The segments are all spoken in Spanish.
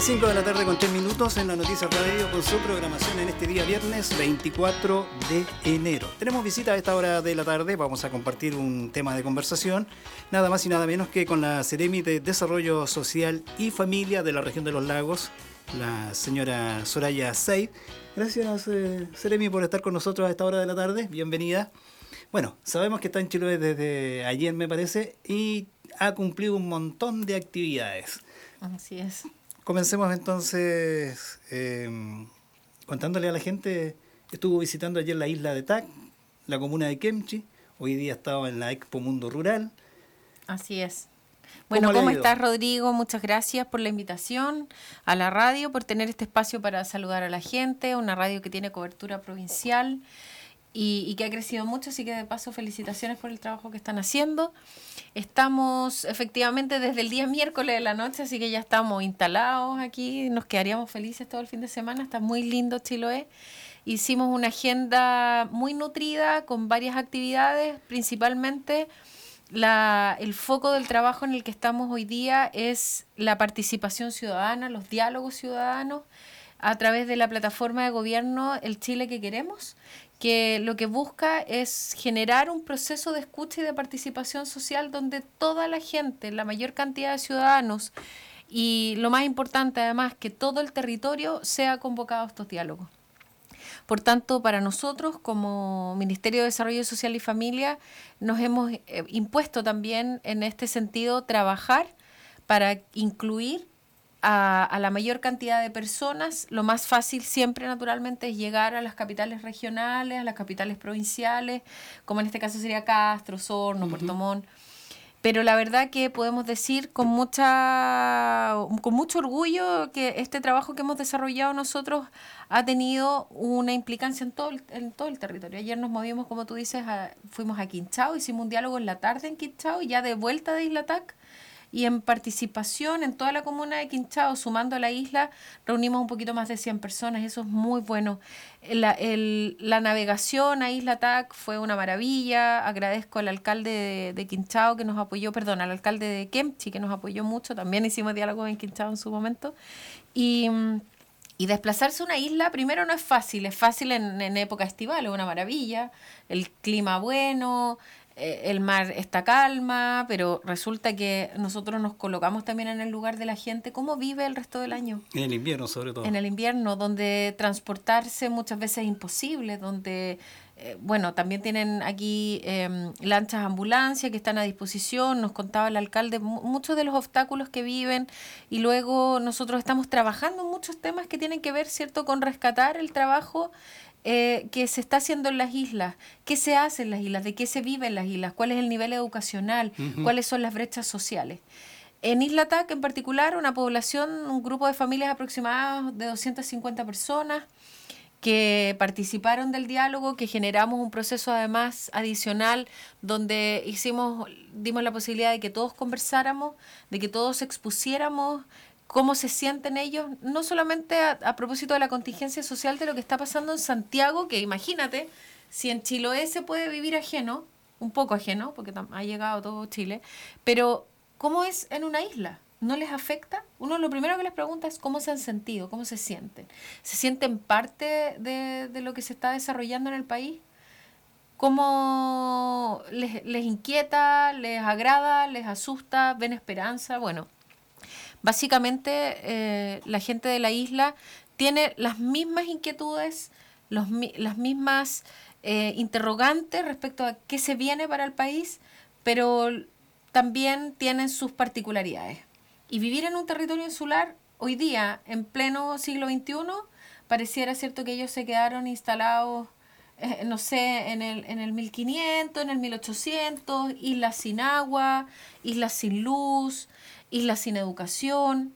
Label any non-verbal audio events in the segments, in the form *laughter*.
las 5 de la tarde con 3 minutos en la Noticia Radio con su programación en este día viernes 24 de enero. Tenemos visita a esta hora de la tarde, vamos a compartir un tema de conversación, nada más y nada menos que con la Ceremi de Desarrollo Social y Familia de la región de los lagos, la señora Soraya Seid. Gracias, eh, Ceremi, por estar con nosotros a esta hora de la tarde. Bienvenida. Bueno, sabemos que está en Chiloé desde ayer, me parece, y ha cumplido un montón de actividades. Así es. Comencemos entonces em, contándole a la gente, estuvo visitando ayer la isla de Tac, la comuna de Kemchi, hoy día estaba en la Expo Mundo Rural. Así es. Bueno, ¿cómo, estás Rodrigo? Muchas gracias por la invitación a la radio, por tener este espacio para saludar a la gente, una radio que tiene cobertura provincial y, que ha crecido mucho, así que de paso felicitaciones por el trabajo que están haciendo. Estamos efectivamente desde el día miércoles de la noche, así que ya estamos instalados aquí, nos quedaríamos felices todo el fin de semana, está muy lindo Chiloé. Hicimos una agenda muy nutrida con varias actividades, principalmente la, el foco del trabajo en el que estamos hoy día es la participación ciudadana, los diálogos ciudadanos a través de la plataforma de gobierno El Chile que queremos, que lo que busca es generar un proceso de escucha y de participación social donde toda la gente, la mayor cantidad de ciudadanos y lo más importante además, que todo el territorio sea convocado a estos diálogos. Por tanto, para nosotros como Ministerio de Desarrollo Social y Familia, nos hemos eh, impuesto también en este sentido trabajar para incluir a, la mayor cantidad de personas. Lo más fácil siempre, naturalmente, es llegar a las capitales regionales, a las capitales provinciales, como en este caso sería Castro, Sorno, Puerto Montt. Pero la verdad que podemos decir con mucha con mucho orgullo que este trabajo que hemos desarrollado nosotros ha tenido una implicancia en todo el, en todo el territorio. Ayer nos movimos, como tú dices, fuimos a Quinchao, hicimos un diálogo en la tarde en Quinchao y ya de vuelta de Isla Tac y en participación en toda la comuna de Quinchao, sumando a la isla, reunimos un poquito más de 100 personas, eso es muy bueno. La, la navegación a Isla TAC fue una maravilla, agradezco al alcalde de, Quinchao que nos apoyó, perdón, al alcalde de Kemchi que nos apoyó mucho, también hicimos diálogo en Quinchao en su momento. Y... Y desplazarse a una isla, primero no es fácil, es fácil en, en, época estival, es una maravilla, el clima bueno, el mar está calma, pero resulta que nosotros nos colocamos también en el lugar de la gente, ¿cómo vive el resto del año? En el invierno, sobre todo. En el invierno, donde transportarse muchas veces es imposible, donde, eh, bueno, también tienen aquí em, lanchas ambulancia que están a disposición, nos contaba el alcalde muchos de los obstáculos que viven y luego nosotros estamos trabajando en muchos temas que tienen que ver, ¿cierto?, con rescatar el trabajo eh, que se está haciendo en las islas, qué se hace en las islas, de qué se vive en las islas, cuál es el nivel educacional, cuáles son las brechas sociales. En Isla TAC en particular, una población, un grupo de familias aproximadas de 250 personas que participaron del diálogo, que generamos un proceso además adicional donde hicimos, dimos la posibilidad de que todos conversáramos, de que todos expusiéramos cómo se sienten ellos, no solamente a, propósito de la contingencia social de lo que está pasando en Santiago, que imagínate, si en Chiloé se puede vivir ajeno, un poco ajeno, porque ha llegado todo Chile, pero ¿cómo es en una isla? ¿No les afecta? Uno lo primero que les pregunta es cómo se han sentido, cómo se sienten. ¿Se sienten parte de, de lo que se está desarrollando en el país? ¿Cómo les, les inquieta, les agrada, les asusta, ven esperanza? Bueno, Básicamente, eh, la gente de la isla tiene las mismas inquietudes, los, las mismas eh, interrogantes respecto a qué se viene para el país, pero también tienen sus particularidades. Y vivir en un territorio insular hoy día, en pleno siglo XXI, pareciera cierto que ellos se quedaron instalados, eh, no sé, en el, en el 1500, en el 1800, islas sin agua, islas sin luz, islas sin educación.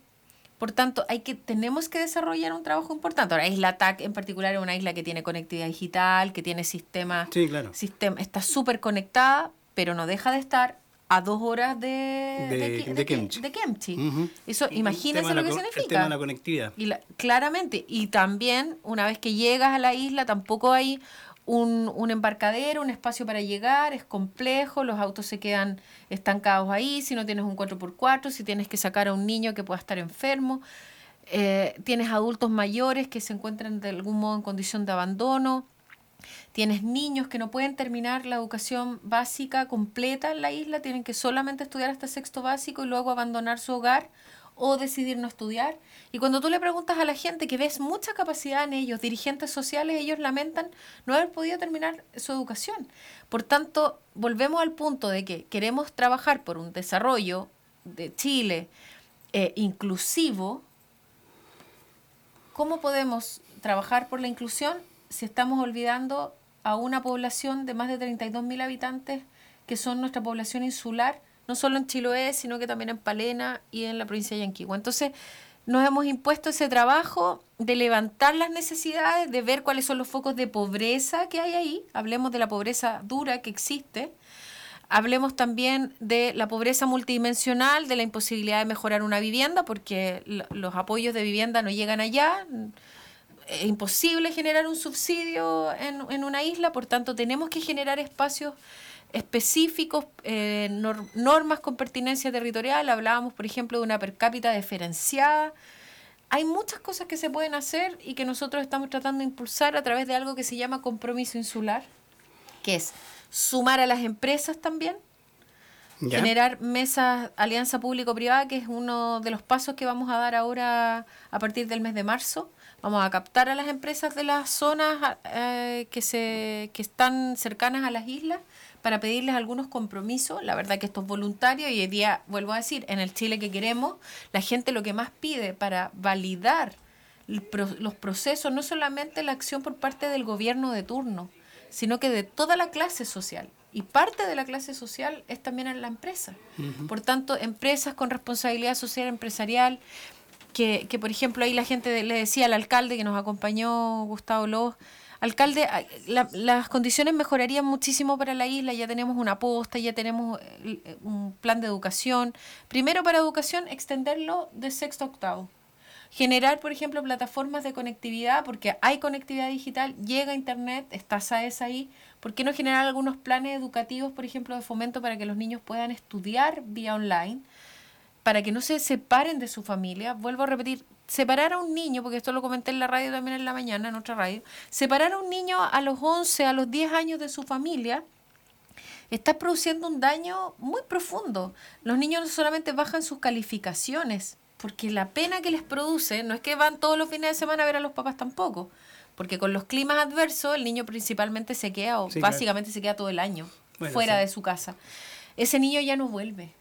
Por tanto, hay que, tenemos que desarrollar un trabajo importante. Ahora, Isla TAC en particular es una isla que tiene conectividad digital, que tiene sistema, sí, claro. sistema está súper conectada, pero no deja de estar a dos horas de, de, Kemchi. Eso, imagínense lo que significa. El tema de la conectividad. Y claramente, y también una vez que llegas a la isla, tampoco hay un, un, embarcadero, un espacio para llegar, es complejo, los autos se quedan estancados ahí, si no tienes un 4x4, si tienes que sacar a un niño que pueda estar enfermo. eh, tienes adultos mayores que se encuentran de algún modo en condición de abandono, tienes niños que no pueden terminar la educación básica completa en la isla, tienen que solamente estudiar hasta sexto básico y luego abandonar su hogar o decidir no estudiar. Y cuando tú le preguntas a la gente que ves mucha capacidad en ellos, dirigentes sociales, ellos lamentan no haber podido terminar su educación. Por tanto, volvemos al punto de que queremos trabajar por un desarrollo de Chile eh, inclusivo. ¿Cómo podemos trabajar por la inclusión si estamos olvidando a una población de más de 32.000 habitantes que son nuestra población insular? No solo en Chiloé, sino que también en Palena y en la provincia de Yanquihua. Entonces, nos hemos impuesto ese trabajo de levantar las necesidades, de ver cuáles son los focos de pobreza que hay ahí, hablemos de la pobreza dura que existe, hablemos también de la pobreza multidimensional, de la imposibilidad de mejorar una vivienda, porque los apoyos de vivienda no llegan allá, es imposible generar un subsidio en, en una isla, por tanto tenemos que generar espacios específicos, eh, normas con pertinencia territorial, hablábamos, por ejemplo, de una per cápita diferenciada. Hay muchas cosas que se pueden hacer y que nosotros estamos tratando de impulsar a través de algo que se llama compromiso insular, que es sumar a las empresas también, generar mesas, alianza público-privada, que es uno de los pasos que vamos a dar ahora a partir del mes de marzo. Vamos a captar a las empresas de las zonas eh, que, se, que están cercanas a las islas para pedirles algunos compromisos. La verdad que esto es voluntario y hoy día, vuelvo a decir, en el Chile que queremos, la gente lo que más pide para validar los procesos, no solamente la acción por parte del gobierno de turno, sino que de toda la clase social. Y parte de la clase social es también en la empresa. Por tanto, empresas con responsabilidad social empresarial, que, que por ejemplo ahí la gente le decía al alcalde que nos acompañó, Gustavo Lobos, Alcalde, las condiciones mejorarían muchísimo para la isla, ya tenemos una posta, ya tenemos eh, un plan de educación. Primero para educación, extenderlo de sexto a octavo. Generar, por ejemplo, plataformas de conectividad, porque hay conectividad digital, llega Internet, está SAES ahí. ¿Por qué no generar algunos planes educativos, por ejemplo, de fomento para que los niños puedan estudiar vía online? Para que no se separen de su familia. Vuelvo a repetir, separar a un niño, porque esto lo comenté en la radio también en la mañana, en otra radio, separar a un niño a los 11, a los 10 años de su familia, está produciendo un daño muy profundo. Los niños no solamente bajan sus calificaciones, porque la pena que les produce, no es que van todos los fines de semana a ver a los papás tampoco, porque con los climas adversos el niño principalmente se queda, o básicamente se queda todo el año fuera de su casa. Ese niño ya no vuelve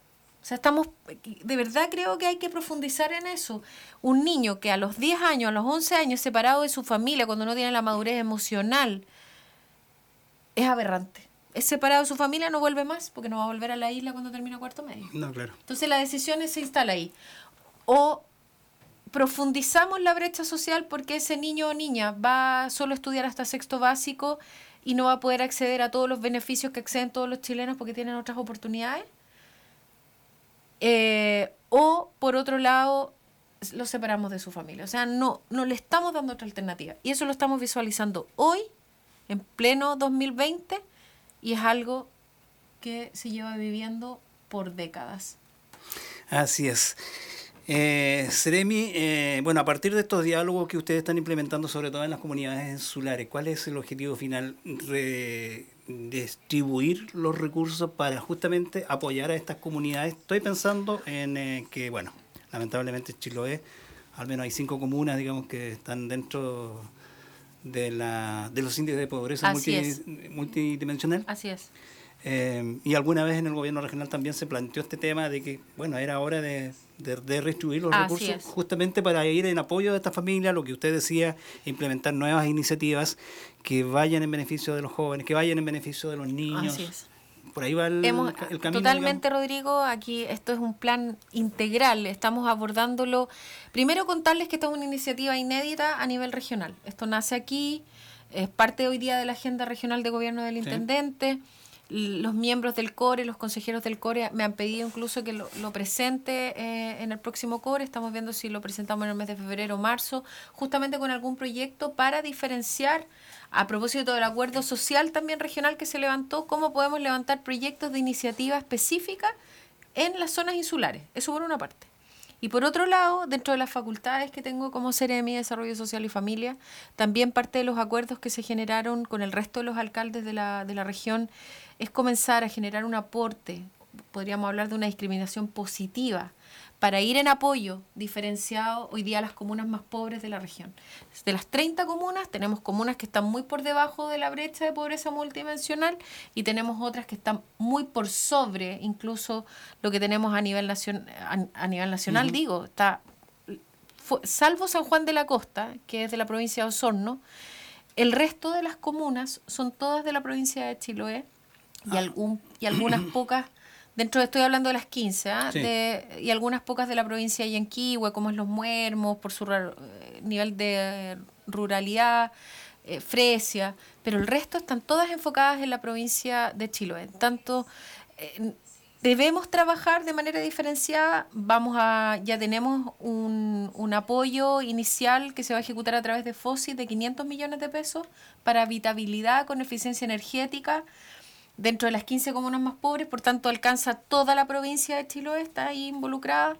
o sea, estamos, de verdad creo que hay que profundizar en eso. Un niño que a los 10 años, a los 11 años, separado de su familia, cuando no tiene la madurez emocional, es aberrante. Es separado de su familia, no vuelve más, porque no va a volver a la isla cuando termine cuarto medio. No, claro. Entonces la decisión se instala ahí. O profundizamos la brecha social porque ese niño o niña va solo a estudiar hasta sexto básico y no va a poder acceder a todos los beneficios que acceden todos los chilenos porque tienen otras oportunidades eh, o, por otro lado, lo separamos de su familia. O sea, no, no le estamos dando otra alternativa. Y eso lo estamos visualizando hoy, en pleno 2020, y es algo que se lleva viviendo por décadas. Así es. Eh, Seremi, eh, bueno, a partir de estos diálogos que ustedes están implementando, sobre todo en las comunidades insulares, ¿cuál es el objetivo final? Distribuir los recursos para justamente apoyar a estas comunidades. Estoy pensando en eh, que, bueno, lamentablemente en Chiloé, al menos hay cinco comunas, digamos, que están dentro de, la, de los índices de pobreza multidimensional. Así es. Eh, y alguna vez en el gobierno regional también se planteó este tema de que, bueno, era hora de, de, redistribuir los recursos justamente para ir en apoyo de esta familia, lo que usted decía, implementar nuevas iniciativas que vayan en beneficio de los jóvenes, que vayan en beneficio de los niños. Así es. Por ahí va el, el camino. Totalmente, Rodrigo. Aquí esto es un plan integral. Estamos abordándolo. Primero, contarles que esta es una iniciativa inédita a nivel regional. Esto nace aquí, es parte hoy día de la agenda regional de gobierno del intendente los miembros del CORE, los consejeros del CORE me han pedido incluso que lo, presente eh, en el próximo CORE. Estamos viendo si lo presentamos en el mes de febrero o marzo, justamente con algún proyecto para diferenciar, a propósito del acuerdo social también regional que se levantó, cómo podemos levantar proyectos de iniciativa específica en las zonas insulares. Eso por una parte. Y por otro lado, dentro de las facultades que tengo como Ceremi, Desarrollo Social y Familia, también parte de los acuerdos que se generaron con el resto de los alcaldes de la, de la región es comenzar a generar un aporte, podríamos hablar de una discriminación positiva, para ir en apoyo diferenciado hoy día a las comunas más pobres de la región. De las 30 comunas, tenemos comunas que están muy por debajo de la brecha de pobreza multidimensional y tenemos otras que están muy por sobre incluso lo que tenemos a nivel, nacion a, nivel nacional. Digo, está salvo San Juan de la Costa, que es de la provincia de Osorno, el resto de las comunas son todas de la provincia de Chiloé y, ah. algún, y algunas *clears throat* pocas Dentro estoy hablando de las 15, ¿ah? y algunas pocas de la provincia de Yanquihue, como es Los Muermos, por su eh, nivel de ruralidad, eh, Fresia, pero el resto están todas enfocadas en la provincia de Chiloé. Tanto eh, debemos trabajar de manera diferenciada, vamos a, ya tenemos un, un, apoyo inicial que se va a ejecutar a través de FOSI de 500 millones de pesos para habitabilidad con eficiencia energética dentro de las 15 comunas más pobres, por tanto alcanza toda la provincia de Chiloé, está ahí involucrada.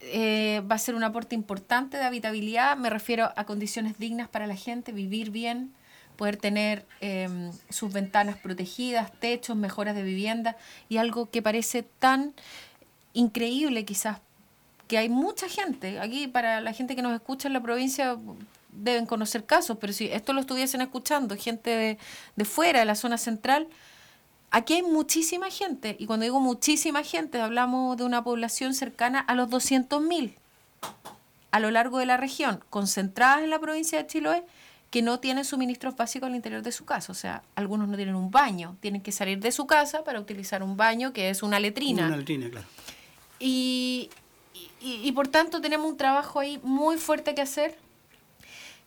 Eh, va a ser un aporte importante de habitabilidad, me refiero a condiciones dignas para la gente, vivir bien, poder tener em, sus ventanas protegidas, techos, mejoras de vivienda y algo que parece tan increíble quizás, que hay mucha gente, aquí para la gente que nos escucha en la provincia deben conocer casos, pero si esto lo estuviesen escuchando, gente de, de fuera, de la zona central, Aquí hay muchísima gente, y cuando digo muchísima gente, hablamos de una población cercana a los 200.000 a lo largo de la región, concentradas en la provincia de Chiloé, que no tienen suministros básicos al interior de su casa. O sea, algunos no tienen un baño, tienen que salir de su casa para utilizar un baño que es una letrina. Una letrina, claro. Y, y, y por tanto tenemos un trabajo ahí muy fuerte que hacer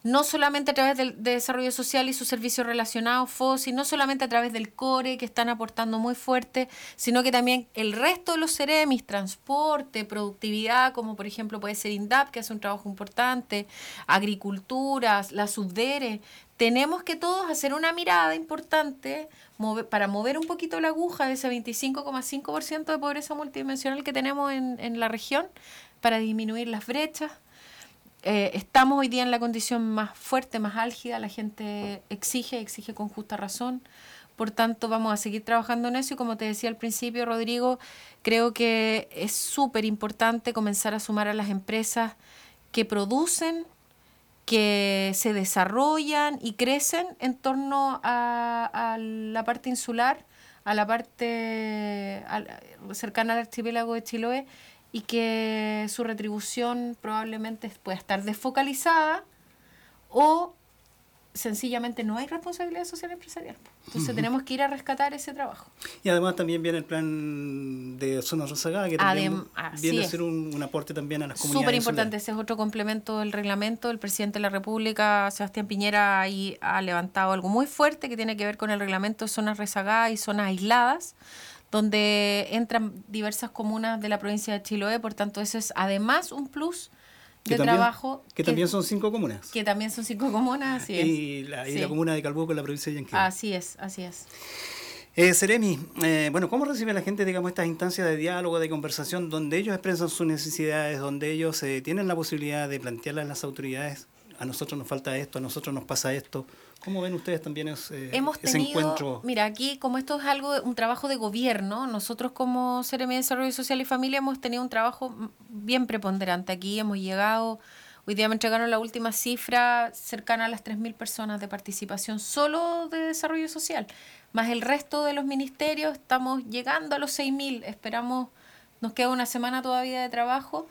no solamente a través del desarrollo social y sus servicios relacionados, FOSI, no solamente a través del CORE, que están aportando muy fuerte, sino que también el resto de los CEREMIS, transporte, productividad, como por ejemplo puede ser INDAP, que hace un trabajo importante, agricultura, la SUBDERE. Tenemos que todos hacer una mirada importante para mover un poquito la aguja de ese 25,5% de pobreza multidimensional que tenemos en, en la región, para disminuir las brechas eh, estamos hoy día en la condición más fuerte, más álgida, la gente exige, exige con justa razón. Por tanto, vamos a seguir trabajando en eso y como te decía al principio, Rodrigo, creo que es súper importante comenzar a sumar a las empresas que producen, que se desarrollan y crecen en torno a, la parte insular, a la parte cercana al archipiélago de Chiloé y que su retribución probablemente pueda estar desfocalizada o sencillamente no hay responsabilidad social empresarial. Entonces tenemos que ir a rescatar ese trabajo. Y además también viene el plan de zona rezagada, que también viene a ser un, aporte también a las comunidades. Súper importante, ese es otro complemento del reglamento. El presidente de la República, Sebastián Piñera, ahí ha levantado algo muy fuerte que tiene que ver con el reglamento de zonas rezagadas y zonas aisladas donde entran diversas comunas de la provincia de Chiloé, por tanto eso es además un plus de trabajo. Que, también son cinco comunas. Que también son cinco comunas, así es. Y la, y la comuna de Calbuco en la provincia de Yanquil. Así es, así es. Eh, Seremi, eh, bueno, ¿cómo recibe la gente, digamos, estas instancias de diálogo, de conversación, donde ellos expresan sus necesidades, donde ellos eh, tienen la posibilidad de plantearle a las autoridades, a nosotros nos falta esto, a nosotros nos pasa esto? ¿Cómo ven ustedes también ese, Hemos encuentro? Mira, aquí como esto es algo, un trabajo de gobierno, nosotros como CRM de Desarrollo Social y Familia hemos tenido un trabajo bien preponderante aquí, hemos llegado, hoy día me entregaron la última cifra cercana a las 3.000 personas de participación solo de desarrollo social, más el resto de los ministerios, estamos llegando a los 6.000, esperamos, nos queda una semana todavía de trabajo.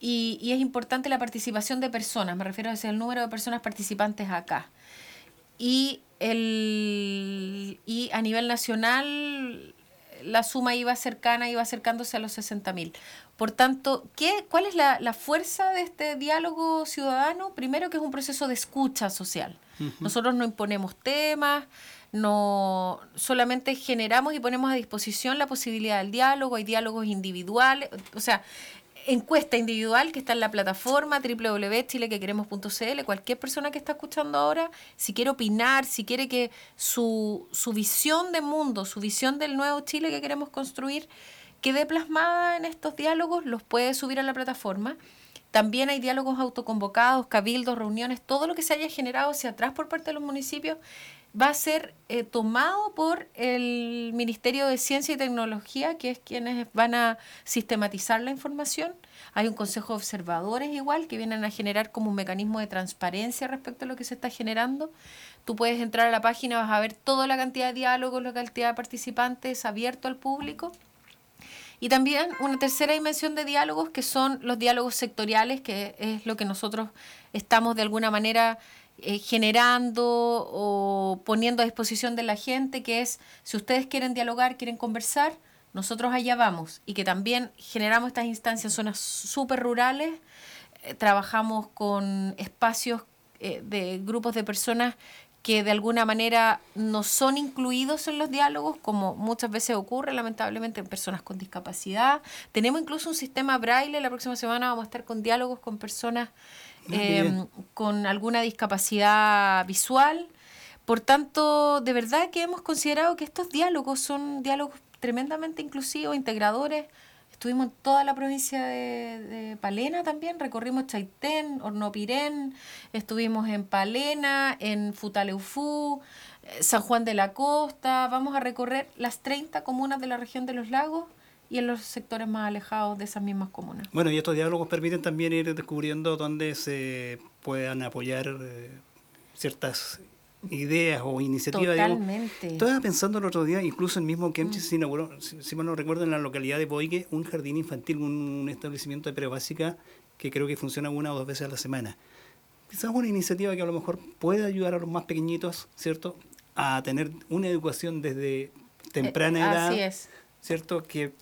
Y, y es importante la participación de personas, me refiero a ese el número de personas participantes acá y, el, y a nivel nacional la suma iba cercana, iba acercándose a los 60.000. Por tanto, ¿qué, ¿cuál es la, fuerza de este diálogo ciudadano? Primero que es un proceso de escucha social. Nosotros no imponemos temas, no solamente generamos y ponemos a disposición la posibilidad del diálogo, hay diálogos individuales, o sea, encuesta individual que está en la plataforma www.chilequequeremos.cl. Cualquier persona que está escuchando ahora, si quiere opinar, si quiere que su, su visión de mundo, su visión del nuevo Chile que queremos construir, quede plasmada en estos diálogos, los puede subir a la plataforma. También hay diálogos autoconvocados, cabildos, reuniones, todo lo que se haya generado hacia atrás por parte de los municipios va a ser eh, tomado por el Ministerio de Ciencia y Tecnología, que es quienes van a sistematizar la información. Hay un consejo de observadores igual que vienen a generar como un mecanismo de transparencia respecto a lo que se está generando. Tú puedes entrar a la página, vas a ver toda la cantidad de diálogos, la cantidad de participantes abierto al público. Y también una tercera dimensión de diálogos que son los diálogos sectoriales, que es lo que nosotros estamos de alguna manera eh, generando o poniendo a disposición de la gente, que es, si ustedes quieren dialogar, quieren conversar, nosotros allá vamos. Y que también generamos estas instancias en zonas súper rurales, eh, trabajamos con espacios eh, de grupos de personas que de alguna manera no son incluidos en los diálogos, como muchas veces ocurre lamentablemente en personas con discapacidad. Tenemos incluso un sistema braille, la próxima semana vamos a estar con diálogos con personas Em, con alguna discapacidad visual. Por tanto, de verdad que hemos considerado que estos diálogos son diálogos tremendamente inclusivos, integradores. Estuvimos en toda la provincia de, Palena también, recorrimos Chaitén, Hornopirén, estuvimos en Palena, en Futaleufú, eh, San Juan de la Costa, vamos a recorrer las 30 comunas de la región de los lagos y en los sectores más alejados de esas mismas comunas. Bueno, y estos diálogos permiten también ir descubriendo dónde se puedan apoyar eh, ciertas ideas o iniciativas. Totalmente. Estaba pensando el otro día, incluso el mismo Kemchi mm. se inauguró, si, mal no recuerdo, en la localidad de Boique, un jardín infantil, un, establecimiento de prebásica que creo que funciona una o dos veces a la semana. Quizás una iniciativa que a lo mejor puede ayudar a los más pequeñitos, ¿cierto? A tener una educación desde temprana eh, edad. Así es. ¿Cierto? Que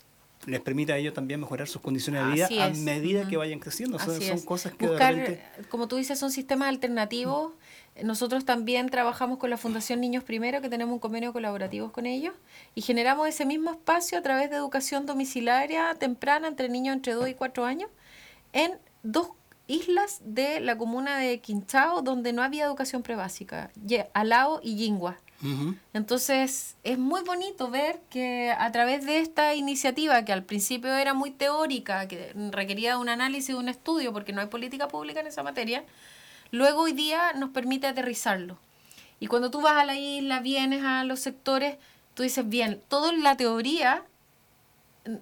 les permite a ellos también mejorar sus condiciones de vida a medida que vayan creciendo. son cosas que Buscar, como tú dices, son sistemas alternativos. Nosotros también trabajamos con la Fundación Niños Primero, que tenemos un convenio colaborativo con ellos, y generamos ese mismo espacio a través de educación domiciliaria temprana entre niños entre 2 y 4 años en dos islas de la comuna de Quinchao, donde no había educación prebásica, Alao y Yingua. Entonces es muy bonito ver que a través de esta iniciativa, que al principio era muy teórica, que requería un análisis, un estudio, porque no hay política pública en esa materia, luego hoy día nos permite aterrizarlo. Y cuando tú vas a la isla, vienes a los sectores, tú dices, bien, todo en la teoría, eh,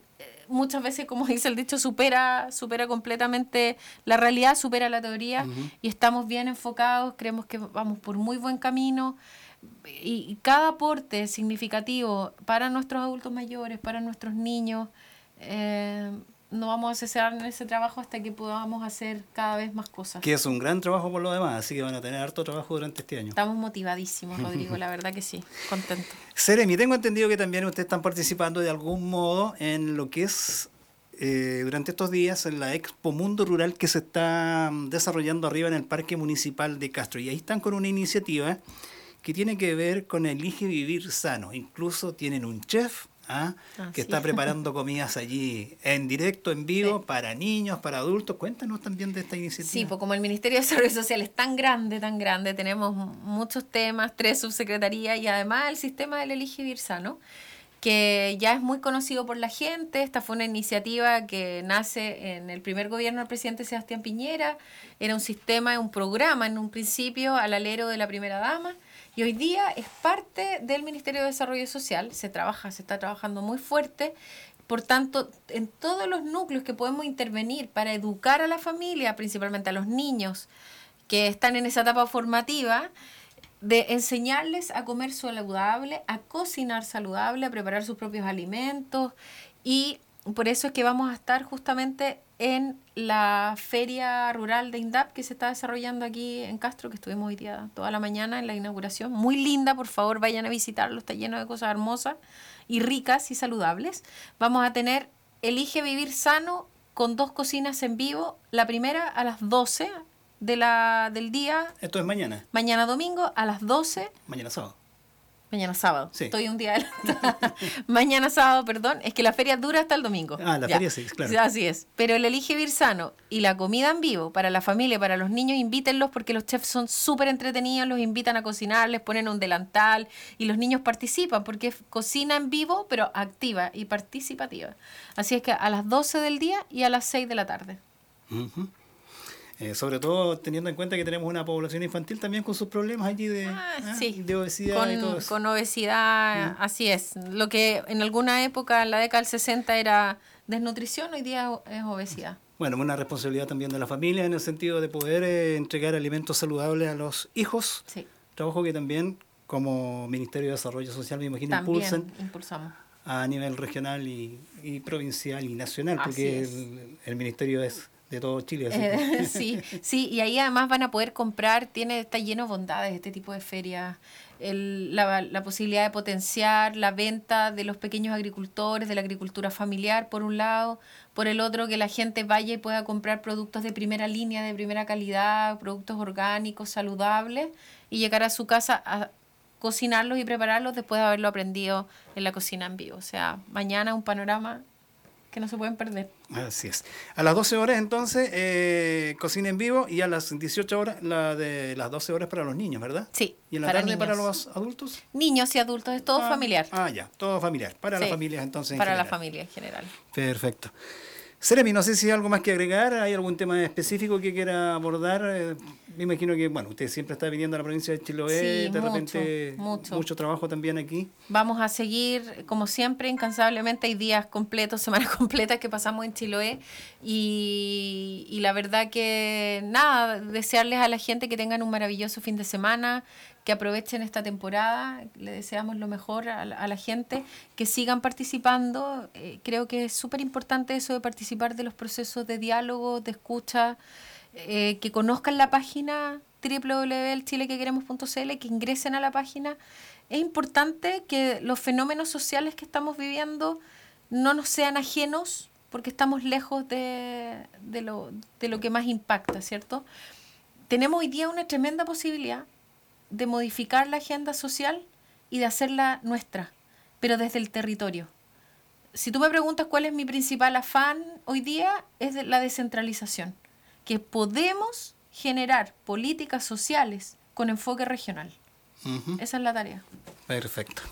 muchas veces, como *laughs* dice el dicho, supera, supera completamente la realidad, supera la teoría, y estamos bien enfocados, creemos que vamos por muy buen camino y, cada aporte significativo para nuestros adultos mayores, para nuestros niños, eh, no vamos a cesar en ese trabajo hasta que podamos hacer cada vez más cosas. Que es un gran trabajo por lo demás, así que van a tener harto trabajo durante este año. Estamos motivadísimos, Rodrigo, la *laughs* verdad que sí, contento. Seremi, tengo entendido que también ustedes están participando de algún modo en lo que es eh, durante estos días en la Expo Mundo Rural que se está desarrollando arriba en el Parque Municipal de Castro. Y ahí están con una iniciativa que tiene que ver con elige vivir sano. Incluso tienen un chef ¿ah? que está preparando comidas allí en directo, en vivo, para niños, para adultos. Cuéntanos también de esta iniciativa. Sí, pues como el Ministerio de Desarrollo Social es tan grande, tan grande, tenemos muchos temas, tres subsecretarías y además el sistema del elige vivir sano que ya es muy conocido por la gente. Esta fue una iniciativa que nace en el primer gobierno del presidente Sebastián Piñera. Era un sistema, un programa en un principio al alero de la primera dama y hoy día es parte del Ministerio de Desarrollo Social, se trabaja, se está trabajando muy fuerte. Por tanto, en todos los núcleos que podemos intervenir para educar a la familia, principalmente a los niños que están en esa etapa formativa, de enseñarles a comer saludable, a cocinar saludable, a preparar sus propios alimentos y por eso es que vamos a estar justamente en la feria rural de INDAP que se está desarrollando aquí en Castro, que estuvimos hoy día toda la mañana en la inauguración. Muy linda, por favor, vayan a visitarlo, está lleno de cosas hermosas y ricas y saludables. Vamos a tener Elige Vivir Sano con dos cocinas en vivo. La primera a las 12 de la, del día. Esto es mañana. Mañana domingo a las 12. Mañana sábado. Mañana sábado. Estoy un día adelantada. *laughs* Mañana sábado, perdón. Es que la feria dura hasta el domingo. Ah, la feria sí, claro. Así es. Pero el Elige Virsano y la comida en vivo para la familia, para los niños, invítenlos porque los chefs son súper entretenidos, los invitan a cocinar, les ponen un delantal y los niños participan porque es cocina en vivo, pero activa y participativa. Así es que a las 12 del día y a las 6 de la tarde. Eh, sobre todo teniendo en cuenta que tenemos una población infantil también con sus problemas allí de, ah, ah, de obesidad con, y todo Con obesidad, así es. Lo que en alguna época, en la década del 60, era desnutrición, hoy día es obesidad. Bueno, una responsabilidad también de la familia en el sentido de poder eh, entregar alimentos saludables a los hijos. Sí. Trabajo que también como Ministerio de Desarrollo Social, me imagino, impulsan. impulsamos a nivel regional y, provincial y nacional, porque el, ministerio es de todo Chile. Eh, *laughs* sí, sí, y ahí además van a poder comprar, tiene, está lleno de bondades este tipo de ferias. la, la, posibilidad de potenciar la venta de los pequeños agricultores, de la agricultura familiar, por un lado, por el otro, que la gente vaya y pueda comprar productos de primera línea, de primera calidad, productos orgánicos, saludables, y llegar a su casa a cocinarlos y prepararlos después de haberlo aprendido en la cocina en vivo. O sea, mañana un panorama que no se pueden perder. Así es. A las 12 horas entonces, eh, cocina en vivo y a las 18 horas, la de las 12 horas para los niños, ¿verdad? Sí. ¿Y en la para tarde para los adultos? Niños y adultos, es todo ah, familiar. Ah, ya, todo familiar. Para las familias entonces. para la familia en general. Perfecto. Seremi, no sé si hay algo más que agregar, hay algún tema específico que quiera abordar. Eh, me imagino que, bueno, usted siempre está viniendo a la provincia de Chiloé, de repente mucho. trabajo también aquí. Vamos a seguir, como siempre, incansablemente. Hay días completos, *laughs* semanas completas que pasamos en Chiloé. Y, y la verdad que, nada, desearles a la gente que tengan un maravilloso fin de semana, que aprovechen esta temporada, le deseamos lo mejor a la, gente, que sigan participando. Eh, creo que es súper importante eso de participar de los procesos de diálogo, de escucha, eh, que conozcan la página www.chilequequeremos.cl, que ingresen a la página. Es importante que los fenómenos sociales que estamos viviendo no nos sean ajenos porque estamos lejos de, de, lo, de lo que más impacta, ¿cierto? Tenemos hoy día una tremenda posibilidad de modificar la agenda social y de hacerla nuestra, pero desde el territorio. Si tú me preguntas cuál es mi principal afán hoy día, es la descentralización, que podemos generar políticas sociales con enfoque regional. Esa es la tarea. Perfecto.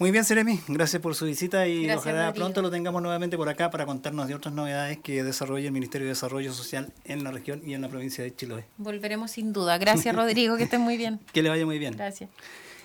Muy bien, Seremi, gracias por su visita y ojalá pronto lo tengamos nuevamente por acá para contarnos de otras novedades que desarrolla el Ministerio de Desarrollo Social en la región y en la provincia de Chiloé. Volveremos sin duda. Gracias, *laughs* Rodrigo, que estés muy bien. que le vaya muy bien. Gracias.